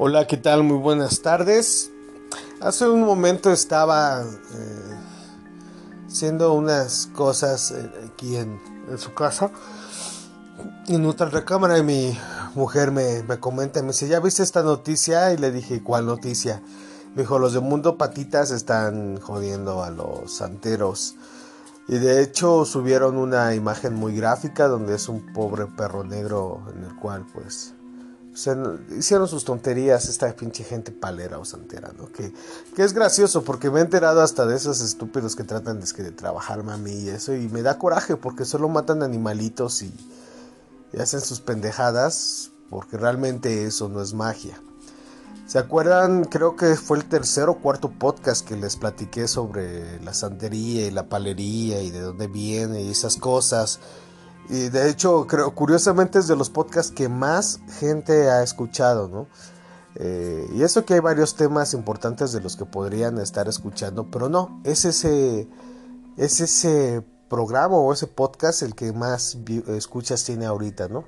Hola, ¿qué tal? Muy buenas tardes. Hace un momento estaba eh, haciendo unas cosas eh, aquí en, su casa. En otra recámara y mi mujer me, me, comenta, me dice, ¿ya viste esta noticia? Y le dije, ¿cuál noticia? Me dijo, los de Mundo Patitas están jodiendo a los santeros. Y de hecho subieron una imagen muy gráfica donde es un pobre perro negro en el cual pues hicieron sus tonterías esta pinche gente palera o santera, ¿no? Que, que es gracioso porque me he enterado hasta de esos estúpidos que tratan de, de trabajar mami y eso y me da coraje porque solo matan animalitos y, y hacen sus pendejadas porque realmente eso no es magia. ¿Se acuerdan? Creo que fue el tercer o cuarto podcast que les platiqué sobre la santería y la palería y de dónde viene y esas cosas. Y de hecho, creo, curiosamente es de los podcasts que más gente ha escuchado, ¿no? Eh, y eso que hay varios temas importantes de los que podrían estar escuchando, pero no, es ese, es ese programa o ese podcast el que más escuchas tiene ahorita, ¿no?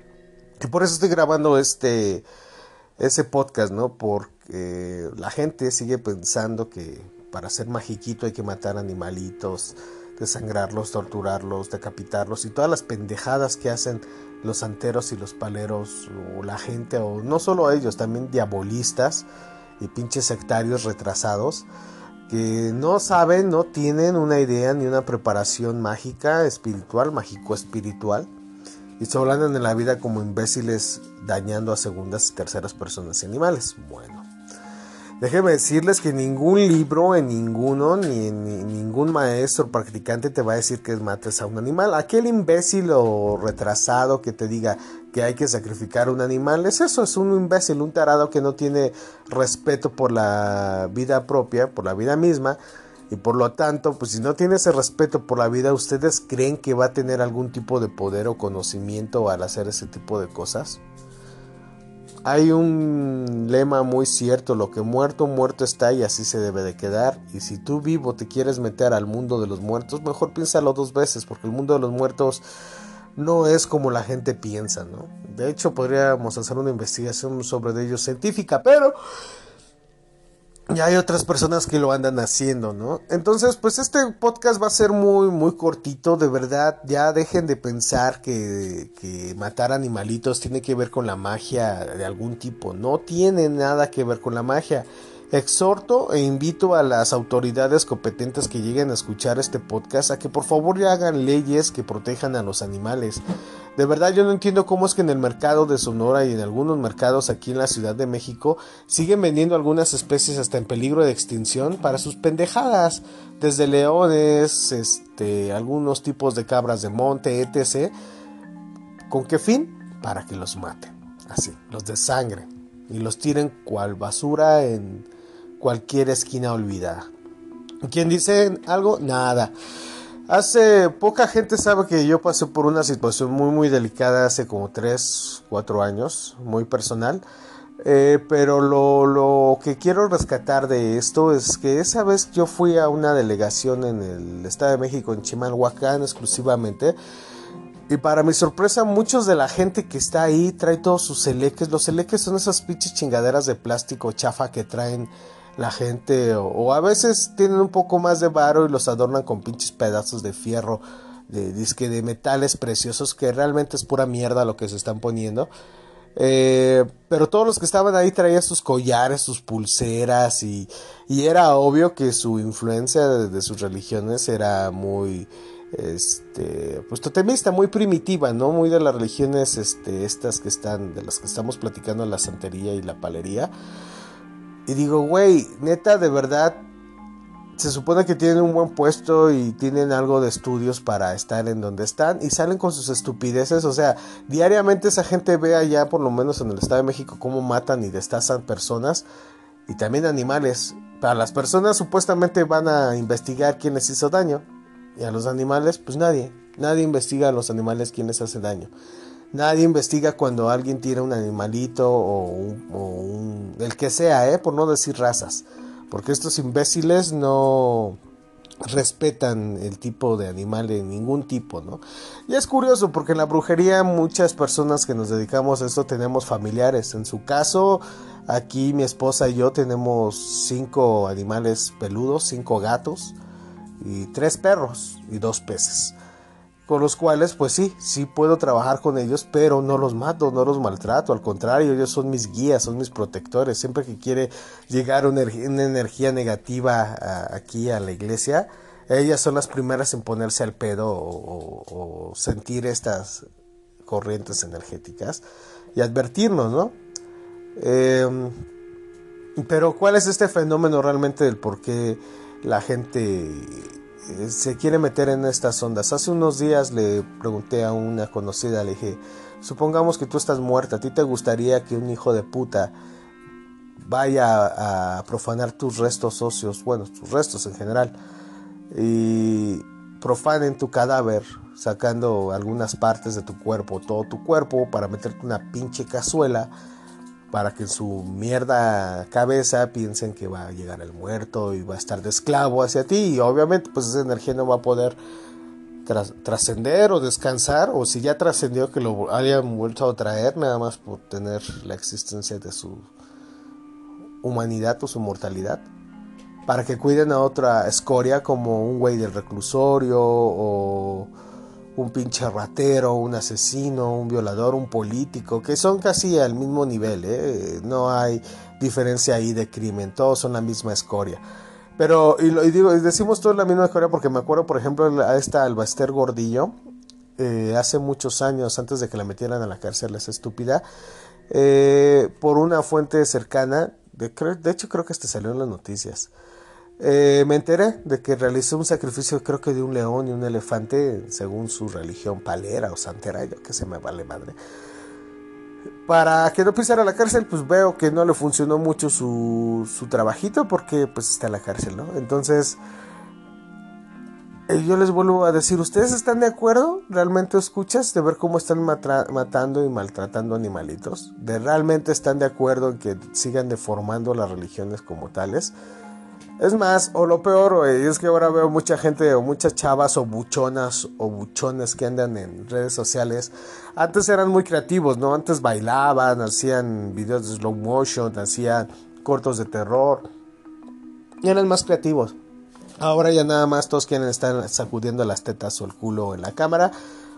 Y por eso estoy grabando este ese podcast, ¿no? Porque la gente sigue pensando que para ser magiquito hay que matar animalitos, desangrarlos, torturarlos, decapitarlos y todas las pendejadas que hacen los santeros y los paleros o la gente, o no solo ellos, también diabolistas y pinches sectarios retrasados que no saben, no tienen una idea ni una preparación mágica, espiritual, mágico espiritual y se hablan en la vida como imbéciles dañando a segundas y terceras personas y animales. Bueno, déjenme decirles que ningún libro, en ninguno, ni, en ningún maestro practicante te va a decir que mates a un animal. Aquel imbécil o retrasado que te diga que hay que sacrificar un animal, es eso, es un imbécil, un tarado que no tiene respeto por la vida propia, por la vida misma y por lo tanto, pues si no tiene ese respeto por la vida, ¿ustedes creen que va a tener algún tipo de poder o conocimiento al hacer ese tipo de cosas? Hay un lema muy cierto, lo que muerto, muerto está y así se debe de quedar. Y si tú vivo te quieres meter al mundo de los muertos, mejor piénsalo dos veces, porque el mundo de los muertos no es como la gente piensa, ¿no? De hecho, podríamos hacer una investigación sobre ello científica, pero y hay otras personas que lo andan haciendo, ¿no? Entonces, pues este podcast va a ser muy, muy cortito, de verdad. Ya dejen de pensar que, que, matar animalitos tiene que ver con la magia de algún tipo. No tiene nada que ver con la magia. Exhorto e invito a las autoridades competentes que lleguen a escuchar este podcast a que por favor ya hagan leyes que protejan a los animales. De verdad yo no entiendo cómo es que en el mercado de Sonora y en algunos mercados aquí en la Ciudad de México siguen vendiendo algunas especies hasta en peligro de extinción para sus pendejadas, desde leones, este, algunos tipos de cabras de monte, etc. ¿Con qué fin? Para que los maten, así, los de sangre y los tiren cual basura en cualquier esquina olvidada. ¿Quién dice algo? Nada. Hace poca gente sabe que yo pasé por una situación muy muy delicada hace como 3, 4 años, muy personal. Eh, pero lo, lo, que quiero rescatar de esto es que esa vez yo fui a una delegación en el Estado de México, en Chimalhuacán exclusivamente. Y para mi sorpresa, muchos de la gente que está ahí trae todos sus eleques. Los eleques son esas pinches chingaderas de plástico chafa que traen la gente o, a veces tienen un poco más de varo y los adornan con pinches pedazos de fierro de disque de metales preciosos que realmente es pura mierda lo que se están poniendo eh, pero todos los que estaban ahí traían sus collares, sus pulseras y, y era obvio que su influencia de, sus religiones era muy este pues totemista, muy primitiva, ¿no? Muy de las religiones este estas que están de las que estamos platicando la santería y la palería. Y digo, güey, neta, de verdad, se supone que tienen un buen puesto y tienen algo de estudios para estar en donde están y salen con sus estupideces. O sea, diariamente esa gente ve allá, por lo menos en el Estado de México, cómo matan y destazan personas y también animales. Para las personas supuestamente van a investigar quién les hizo daño y a los animales, pues nadie. Nadie investiga a los animales quién les hace daño. Nadie investiga cuando alguien tira un animalito o un, el que sea, ¿eh? por no decir razas. Porque estos imbéciles no, respetan el tipo de animal de ningún tipo, ¿no? Y es curioso porque en la brujería muchas personas que nos dedicamos a esto tenemos familiares. En su caso, aquí mi esposa y yo tenemos cinco animales peludos, cinco gatos y tres perros y dos peces. Con los cuales, pues sí, sí puedo trabajar con ellos, pero no los mato, no los maltrato. Al contrario, ellos son mis guías, son mis protectores. Siempre que quiere llegar una, energía negativa aquí a la iglesia, ellas son las primeras en ponerse al pedo o, sentir estas corrientes energéticas y advertirnos, ¿no? Em, pero ¿cuál es este fenómeno realmente del por qué la gente se quiere meter en estas ondas. Hace unos días le pregunté a una conocida, le dije, supongamos que tú estás muerta, ¿a ti te gustaría que un hijo de puta vaya a profanar tus restos óseos, bueno, tus restos en general, y profanen tu cadáver sacando algunas partes de tu cuerpo, todo tu cuerpo, para meterte una pinche cazuela? Para que en su mierda cabeza piensen que va a llegar el muerto y va a estar de esclavo hacia ti. Y obviamente pues esa energía no va a poder trascender o descansar. O si ya trascendió que lo hayan vuelto a traer nada más por tener la existencia de su humanidad o su mortalidad. Para que cuiden a otra escoria como un güey del reclusorio o un pinche ratero, un asesino, un violador, un político, que son casi al mismo nivel, ¿eh? no hay diferencia ahí de crimen, todos son la misma escoria. Pero, y, lo, digo, decimos todos la misma escoria porque me acuerdo, por ejemplo, a esta Albaster Gordillo, eh, hace muchos años, antes de que la metieran a la cárcel, esa estúpida, eh, por una fuente cercana, de, de hecho creo que este salió en las noticias, eh, me enteré de que realizó un sacrificio, creo que de un león y un elefante, según su religión palera o santera, yo que se me vale madre. Para que no pisara la cárcel, pues veo que no le funcionó mucho su, su trabajito porque pues está en la cárcel, ¿no? Entonces, eh, yo les vuelvo a decir, ¿ustedes están de acuerdo? ¿Realmente escuchas de ver cómo están matando y maltratando animalitos? ¿De realmente están de acuerdo en que sigan deformando las religiones como tales? Es más, o lo peor, es que ahora veo mucha gente o muchas chavas o buchonas o buchones que andan en redes sociales. Antes eran muy creativos, ¿no? Antes bailaban, hacían videos de slow motion, hacían cortos de terror. Y eran más creativos. Ahora ya nada más todos quieren estar sacudiendo las tetas o el culo en la cámara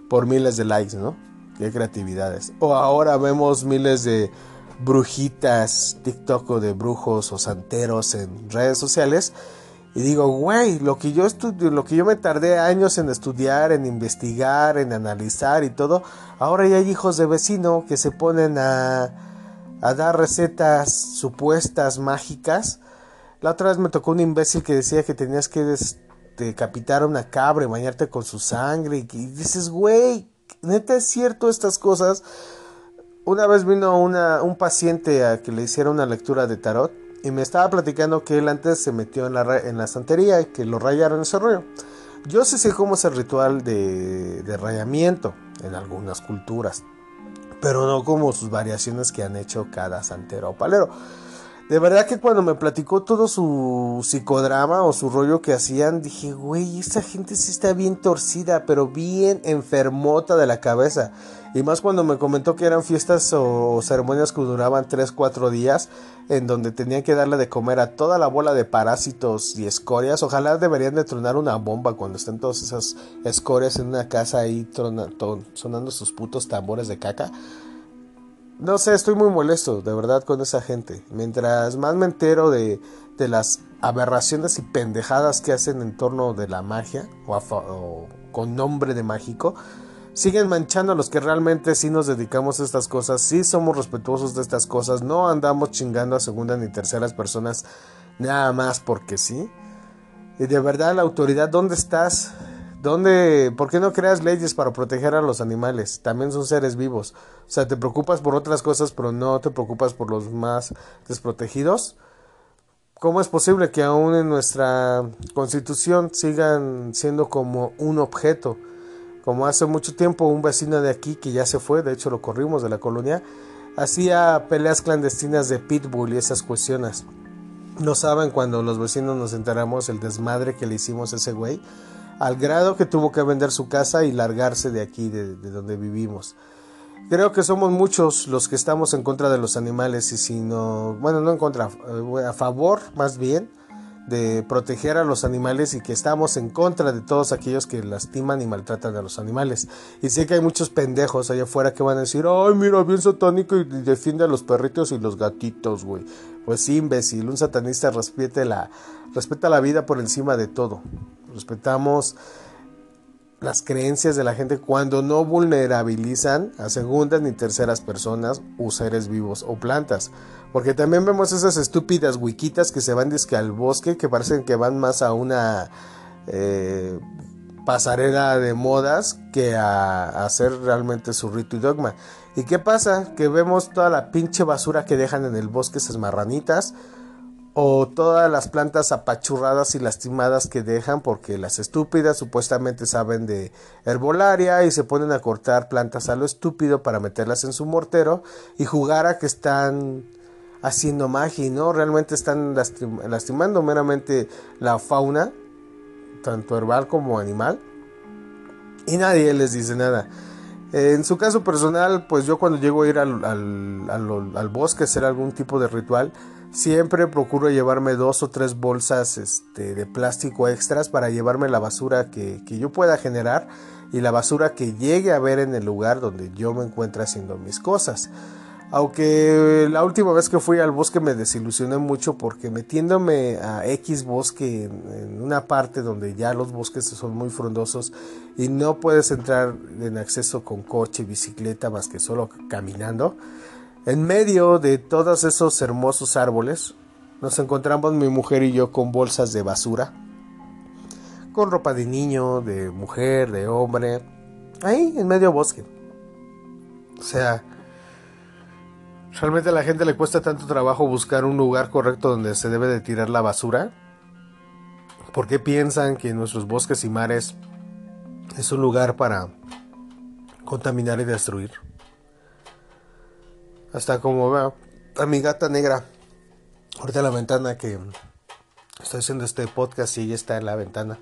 por miles de likes, ¿no? Qué creatividades. O ahora vemos miles de brujitas, TikTok de brujos o santeros en redes sociales. Y digo, güey, lo que yo estudio, lo que yo me tardé años en estudiar, en investigar, en analizar y todo, ahora ya hay hijos de vecino que se ponen a, a dar recetas supuestas mágicas. La otra vez me tocó un imbécil que decía que tenías que decapitar a una cabra y bañarte con su sangre. Y dices, güey, neta es cierto estas cosas. Una vez vino un paciente a que le hiciera una lectura de tarot y me estaba platicando que él antes se metió en la, santería y que lo rayaron ese rollo. Yo sé cómo es el ritual de, rayamiento en algunas culturas, pero no como sus variaciones que han hecho cada santero o palero. De verdad que cuando me platicó todo su psicodrama o su rollo que hacían, dije, güey, esa gente sí está bien torcida, pero bien enfermota de la cabeza. Y más cuando me comentó que eran fiestas o ceremonias que duraban 3, 4 días, en donde tenían que darle de comer a toda la bola de parásitos y escorias. Ojalá deberían de tronar una bomba cuando estén todas esas escorias en una casa ahí sonando sus putos tambores de caca. No sé, estoy muy molesto, de verdad, con esa gente. Mientras más me entero de, de las aberraciones y pendejadas que hacen en torno de la magia, o, con nombre de mágico, siguen manchando a los que realmente sí nos dedicamos a estas cosas, sí somos respetuosos de estas cosas, no andamos chingando a segundas ni terceras personas nada más porque sí. Y de verdad, la autoridad, ¿dónde estás? ¿Dónde, ¿Por qué no creas leyes para proteger a los animales? También son seres vivos. O sea, te preocupas por otras cosas, pero no te preocupas por los más desprotegidos. ¿Cómo es posible que aún en nuestra constitución sigan siendo como un objeto? Como hace mucho tiempo un vecino de aquí que ya se fue, de hecho lo corrimos de la colonia, hacía peleas clandestinas de pitbull y esas cuestiones. No saben cuando los vecinos nos enteramos el desmadre que le hicimos a ese güey, al grado que tuvo que vender su casa y largarse de aquí, de, donde vivimos. Creo que somos muchos los que estamos en contra de los animales y si no, bueno, no en contra, eh, a favor más bien de proteger a los animales y que estamos en contra de todos aquellos que lastiman y maltratan a los animales. Y sé que hay muchos pendejos allá afuera que van a decir, ay, mira, bien satánico y defiende a los perritos y los gatitos, güey. Pues sí, imbécil, un satanista respeta la, respeta la vida por encima de todo. Respetamos las creencias de la gente cuando no vulnerabilizan a segundas ni terceras personas o seres vivos o plantas. Porque también vemos esas estúpidas wikitas que se van disque al bosque, que parecen que van más a una eh, pasarela de modas que a, hacer realmente su rito y dogma. ¿Y qué pasa? Que vemos toda la pinche basura que dejan en el bosque esas marranitas o todas las plantas apachurradas y lastimadas que dejan porque las estúpidas supuestamente saben de herbolaria y se ponen a cortar plantas a lo estúpido para meterlas en su mortero y jugar a que están haciendo magia y no realmente están lastimando meramente la fauna, tanto herbal como animal, y nadie les dice nada. En su caso personal, pues yo cuando llego a ir al, al, bosque a hacer algún tipo de ritual, siempre procuro llevarme dos o tres bolsas este, de plástico extras para llevarme la basura que, yo pueda generar y la basura que llegue a ver en el lugar donde yo me encuentro haciendo mis cosas. Aunque la última vez que fui al bosque me desilusioné mucho porque metiéndome a X bosque en, una parte donde ya los bosques son muy frondosos y no puedes entrar en acceso con coche, bicicleta, más que solo caminando, en medio de todos esos hermosos árboles nos encontramos mi mujer y yo con bolsas de basura, con ropa de niño, de mujer, de hombre, ahí en medio bosque. O sea, ¿Realmente a la gente le cuesta tanto trabajo buscar un lugar correcto donde se debe de tirar la basura? ¿Por qué piensan que nuestros bosques y mares es un lugar para contaminar y destruir? Hasta como veo a mi gata negra ahorita en la ventana que estoy haciendo este podcast y ella está en la ventana.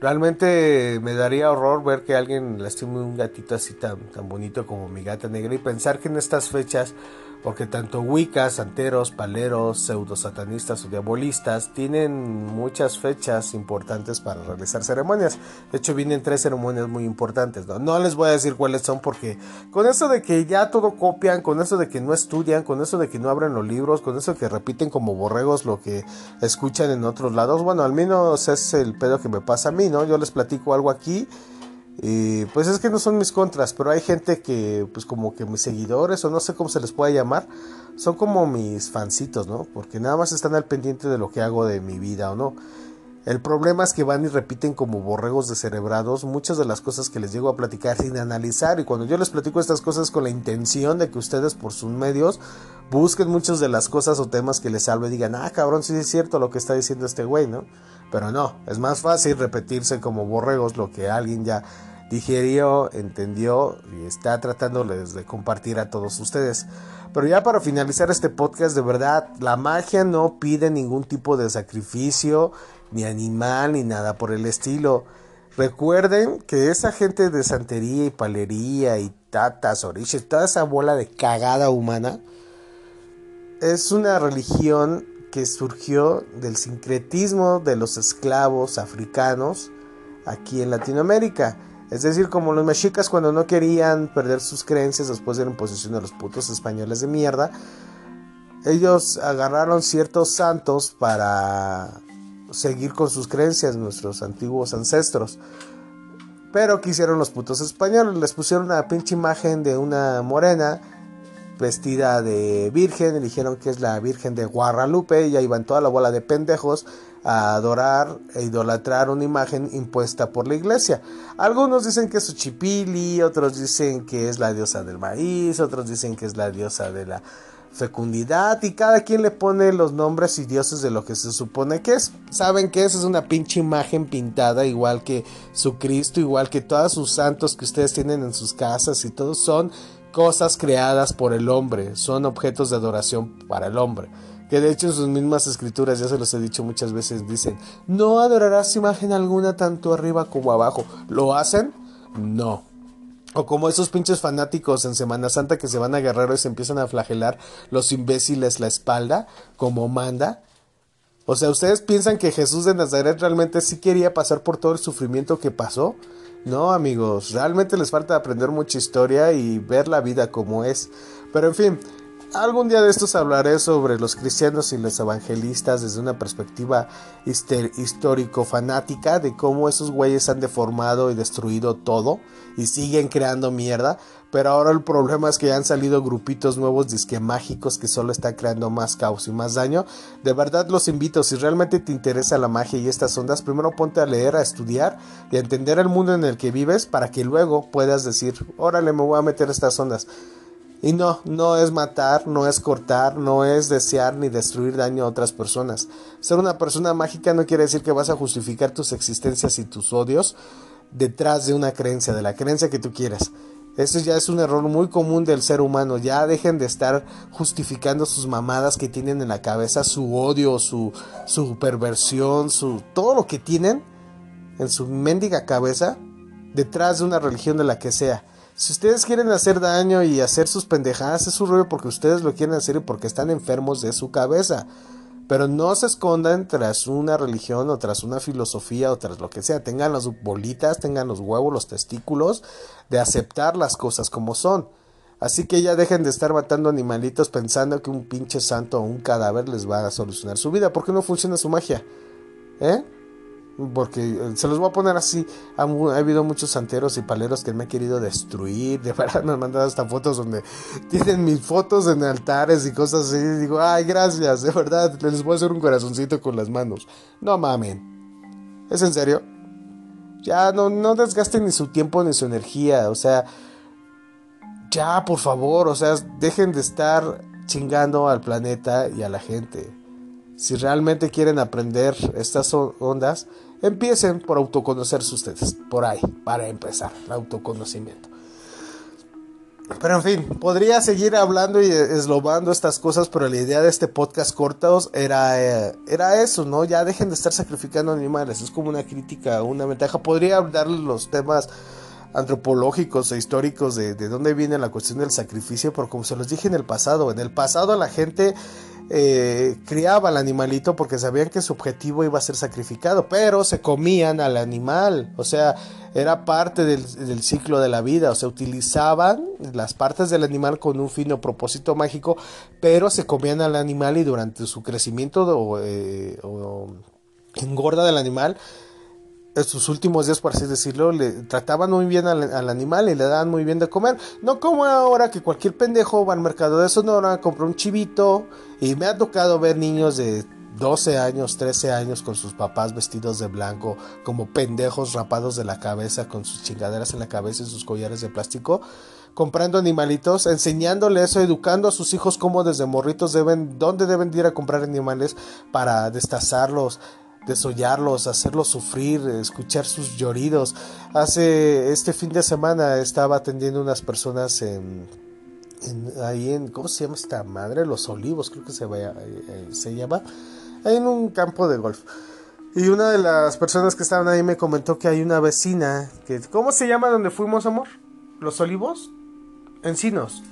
Realmente me daría horror ver que alguien lastime un gatito así tan, tan bonito como mi gata negra y pensar que en estas fechas porque tanto Wiccas, santeros, paleros, pseudo-satanistas o diabolistas tienen muchas fechas importantes para realizar ceremonias. De hecho, vienen tres ceremonias muy importantes. ¿no? no les voy a decir cuáles son porque con eso de que ya todo copian, con eso de que no estudian, con eso de que no abren los libros, con eso de que repiten como borregos lo que escuchan en otros lados, bueno, al menos es el pedo que me pasa a mí, ¿no? Yo les platico algo aquí y pues es que no son mis contras, pero hay gente que, pues como que mis seguidores, o no sé cómo se les puede llamar, son como mis fancitos, ¿no? Porque nada más están al pendiente de lo que hago de mi vida o no. El problema es que van y repiten como borregos descerebrados muchas de las cosas que les llego a platicar sin analizar. Y cuando yo les platico estas cosas con la intención de que ustedes por sus medios busquen muchas de las cosas o temas que les salve y digan, ah, cabrón, sí es cierto lo que está diciendo este güey, ¿no? Pero no, es más fácil repetirse como borregos lo que alguien ya digerió, entendió y está tratándoles de compartir a todos ustedes. Pero ya para finalizar este podcast, de verdad, la magia no pide ningún tipo de sacrificio, ni animal, ni nada por el estilo. Recuerden que esa gente de santería y palería y tatas, oriches, toda esa bola de cagada humana, es una religión que surgió del sincretismo de los esclavos africanos aquí en Latinoamérica. Es decir, como los mexicas cuando no querían perder sus creencias después de la imposición de los putos españoles de mierda, ellos agarraron ciertos santos para seguir con sus creencias, nuestros antiguos ancestros. Pero ¿qué hicieron los putos españoles? Les pusieron una pinche imagen de una morena vestida de virgen, dijeron que es la Virgen de Guadalupe y ahí van toda la bola de pendejos a adorar e idolatrar una imagen impuesta por la iglesia. Algunos dicen que es Uchipili, otros dicen que es la diosa del maíz, otros dicen que es la diosa de la fecundidad y cada quien le pone los nombres y dioses de lo que se supone que es. Saben que esa es una pinche imagen pintada igual que su Cristo, igual que todos sus santos que ustedes tienen en sus casas y todos son cosas creadas por el hombre, son objetos de adoración para el hombre. Que de hecho en sus mismas escrituras, ya se los he dicho muchas veces, dicen, no adorarás imagen alguna tanto arriba como abajo. ¿Lo hacen? No. O como esos pinches fanáticos en Semana Santa que se van a Guerrero y se empiezan a flagelar los imbéciles la espalda, como manda. O sea, ¿ustedes piensan que Jesús de Nazaret realmente sí quería pasar por todo el sufrimiento que pasó? No, amigos, realmente les falta aprender mucha historia y ver la vida como es. Pero en fin, Algún día de estos hablaré sobre los cristianos y los evangelistas desde una perspectiva histórico-fanática de cómo esos güeyes han deformado y destruido todo y siguen creando mierda. Pero ahora el problema es que han salido grupitos nuevos disque mágicos que solo están creando más caos y más daño. De verdad los invito, si realmente te interesa la magia y estas ondas, primero ponte a leer, a estudiar y a entender el mundo en el que vives para que luego puedas decir, órale, me voy a meter estas ondas. Y no, no es matar, no es cortar, no es desear ni destruir daño a otras personas. Ser una persona mágica no quiere decir que vas a justificar tus existencias y tus odios detrás de una creencia, de la creencia que tú quieras. Eso ya es un error muy común del ser humano. Ya dejen de estar justificando sus mamadas que tienen en la cabeza, su odio, su, su perversión, su todo lo que tienen en su mendiga cabeza detrás de una religión de la que sea. Si ustedes quieren hacer daño y hacer sus pendejadas, es su rollo porque ustedes lo quieren hacer y porque están enfermos de su cabeza. Pero no se escondan tras una religión o tras una filosofía o tras lo que sea. Tengan las bolitas, tengan los huevos, los testículos de aceptar las cosas como son. Así que ya dejen de estar matando animalitos pensando que un pinche santo o un cadáver les va a solucionar su vida. ¿Por qué no funciona su magia? ¿Eh? Porque eh, se los voy a poner así. Ha, habido muchos santeros y paleros que me han querido destruir. De verdad me han mandado hasta fotos donde tienen mis fotos en altares y cosas así. Digo, ay, gracias, de verdad. Les voy a hacer un corazoncito con las manos. No mamen. ¿Es en serio? Ya no, no desgasten ni su tiempo ni su energía. O sea, ya, por favor. O sea, dejen de estar chingando al planeta y a la gente. Si realmente quieren aprender estas ondas, Empiecen por autoconocerse ustedes, por ahí, para empezar, el autoconocimiento. Pero en fin, podría seguir hablando y eslobando estas cosas, pero la idea de este podcast cortos era, eh, era eso, ¿no? Ya dejen de estar sacrificando animales, es como una crítica, una ventaja. Podría darles los temas antropológicos e históricos de, de dónde viene la cuestión del sacrificio, pero como se los dije en el pasado, en el pasado la gente eh, criaba al animalito porque sabían que su objetivo iba a ser sacrificado, pero se comían al animal, o sea, era parte del, ciclo de la vida, o sea, utilizaban las partes del animal con un fin o propósito mágico, pero se comían al animal y durante su crecimiento o, eh, engorda del animal, en sus últimos días, por así decirlo, le trataban muy bien al, animal y le daban muy bien de comer. No como ahora que cualquier pendejo va al mercado de Sonora, compra un chivito. Y me ha tocado ver niños de 12 años, 13 años con sus papás vestidos de blanco, como pendejos rapados de la cabeza, con sus chingaderas en la cabeza y sus collares de plástico, comprando animalitos, enseñándole eso, educando a sus hijos cómo desde morritos deben, dónde deben ir a comprar animales para destazarlos desollarlos, hacerlos sufrir, escuchar sus lloridos. Hace este fin de semana estaba atendiendo unas personas en, ahí en, ¿cómo se llama esta madre? Los Olivos, creo que se, vaya, eh, eh, se llama, ahí en un campo de golf. Y una de las personas que estaban ahí me comentó que hay una vecina, que, ¿cómo se llama donde fuimos, amor? ¿Los Olivos? Encinos.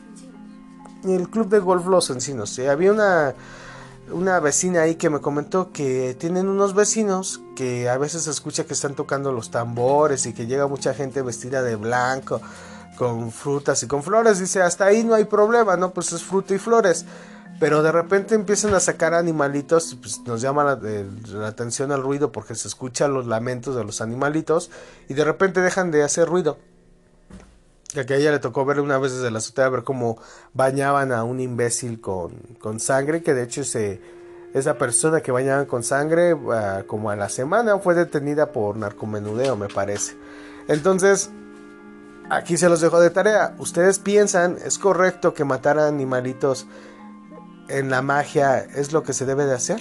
El club de golf Los Encinos. Sí, había una una vecina ahí que me comentó que tienen unos vecinos que a veces se escucha que están tocando los tambores y que llega mucha gente vestida de blanco con frutas y con flores. Dice, hasta ahí no hay problema, ¿no? Pues es fruta y flores. Pero de repente empiezan a sacar animalitos pues nos llama la, la atención al ruido porque se escuchan los lamentos de los animalitos y de repente dejan de hacer ruido que a ella le tocó ver una vez desde la azotea, ver cómo bañaban a un imbécil con, con sangre, que de hecho ese, esa persona que bañaban con sangre, ah, como a la semana, fue detenida por narcomenudeo, me parece. Entonces, aquí se los dejo de tarea. ¿Ustedes piensan, es correcto que matar a animalitos en la magia es lo que se debe de hacer?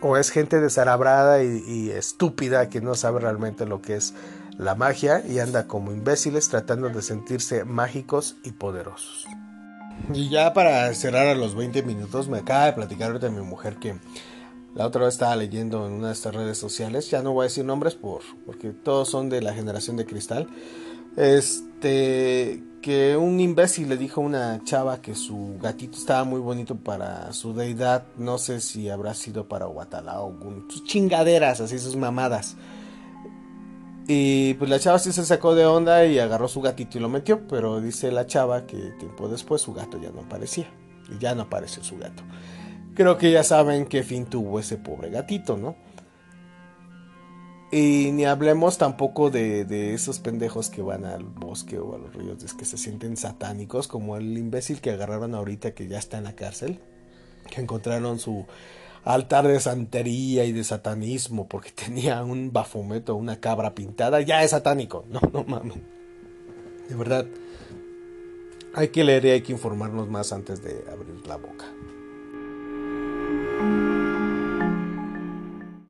¿O es gente desarabrada y estúpida que no sabe realmente lo que es la magia y anda como imbéciles tratando de sentirse mágicos y poderosos. Y ya para cerrar a los 20 minutos, me acaba de platicar de mi mujer que la otra vez estaba leyendo en una de estas redes sociales, ya no voy a decir nombres por, porque todos son de la generación de cristal. Este, que un imbécil le dijo a una chava que su gatito estaba muy bonito para su deidad, no sé si habrá sido para Guatalá o sus chingaderas, así sus mamadas. Y pues la chava sí se sacó de onda y agarró su gatito y lo metió, pero dice la chava que tiempo después su gato ya no aparecía, y ya no apareció su gato. Creo que ya saben qué fin tuvo ese pobre gatito, ¿no? Y ni hablemos tampoco de, esos pendejos que van al bosque o a los ríos que se sienten satánicos, como el imbécil que agarraron ahorita que ya está en la cárcel, que encontraron su altar de santería y de satanismo porque tenía un bafumeto, una cabra pintada, ya es satánico. No, no mames. De verdad, hay que leer y hay que informarnos más antes de abrir la boca.